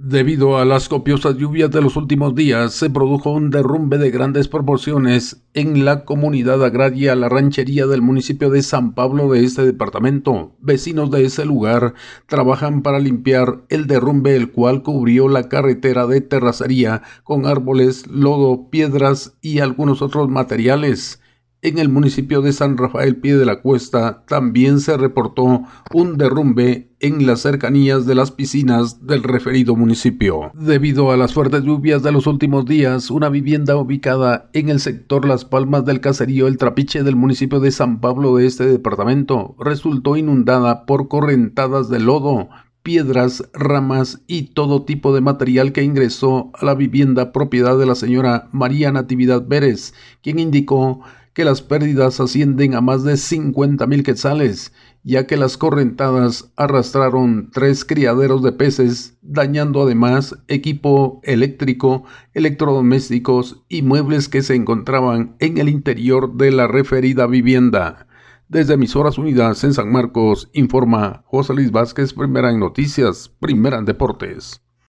Debido a las copiosas lluvias de los últimos días, se produjo un derrumbe de grandes proporciones en la comunidad agraria La Ranchería del municipio de San Pablo de este departamento. Vecinos de ese lugar trabajan para limpiar el derrumbe, el cual cubrió la carretera de terracería con árboles, lodo, piedras y algunos otros materiales. En el municipio de San Rafael Pie de la Cuesta también se reportó un derrumbe en las cercanías de las piscinas del referido municipio. Debido a las fuertes lluvias de los últimos días, una vivienda ubicada en el sector Las Palmas del caserío El Trapiche del municipio de San Pablo de este departamento resultó inundada por correntadas de lodo, piedras, ramas y todo tipo de material que ingresó a la vivienda propiedad de la señora María Natividad Pérez, quien indicó que las pérdidas ascienden a más de 50 mil quetzales, ya que las correntadas arrastraron tres criaderos de peces, dañando además equipo eléctrico, electrodomésticos y muebles que se encontraban en el interior de la referida vivienda. Desde Emisoras Unidas en San Marcos, informa José Luis Vázquez, primera en noticias, primera en deportes.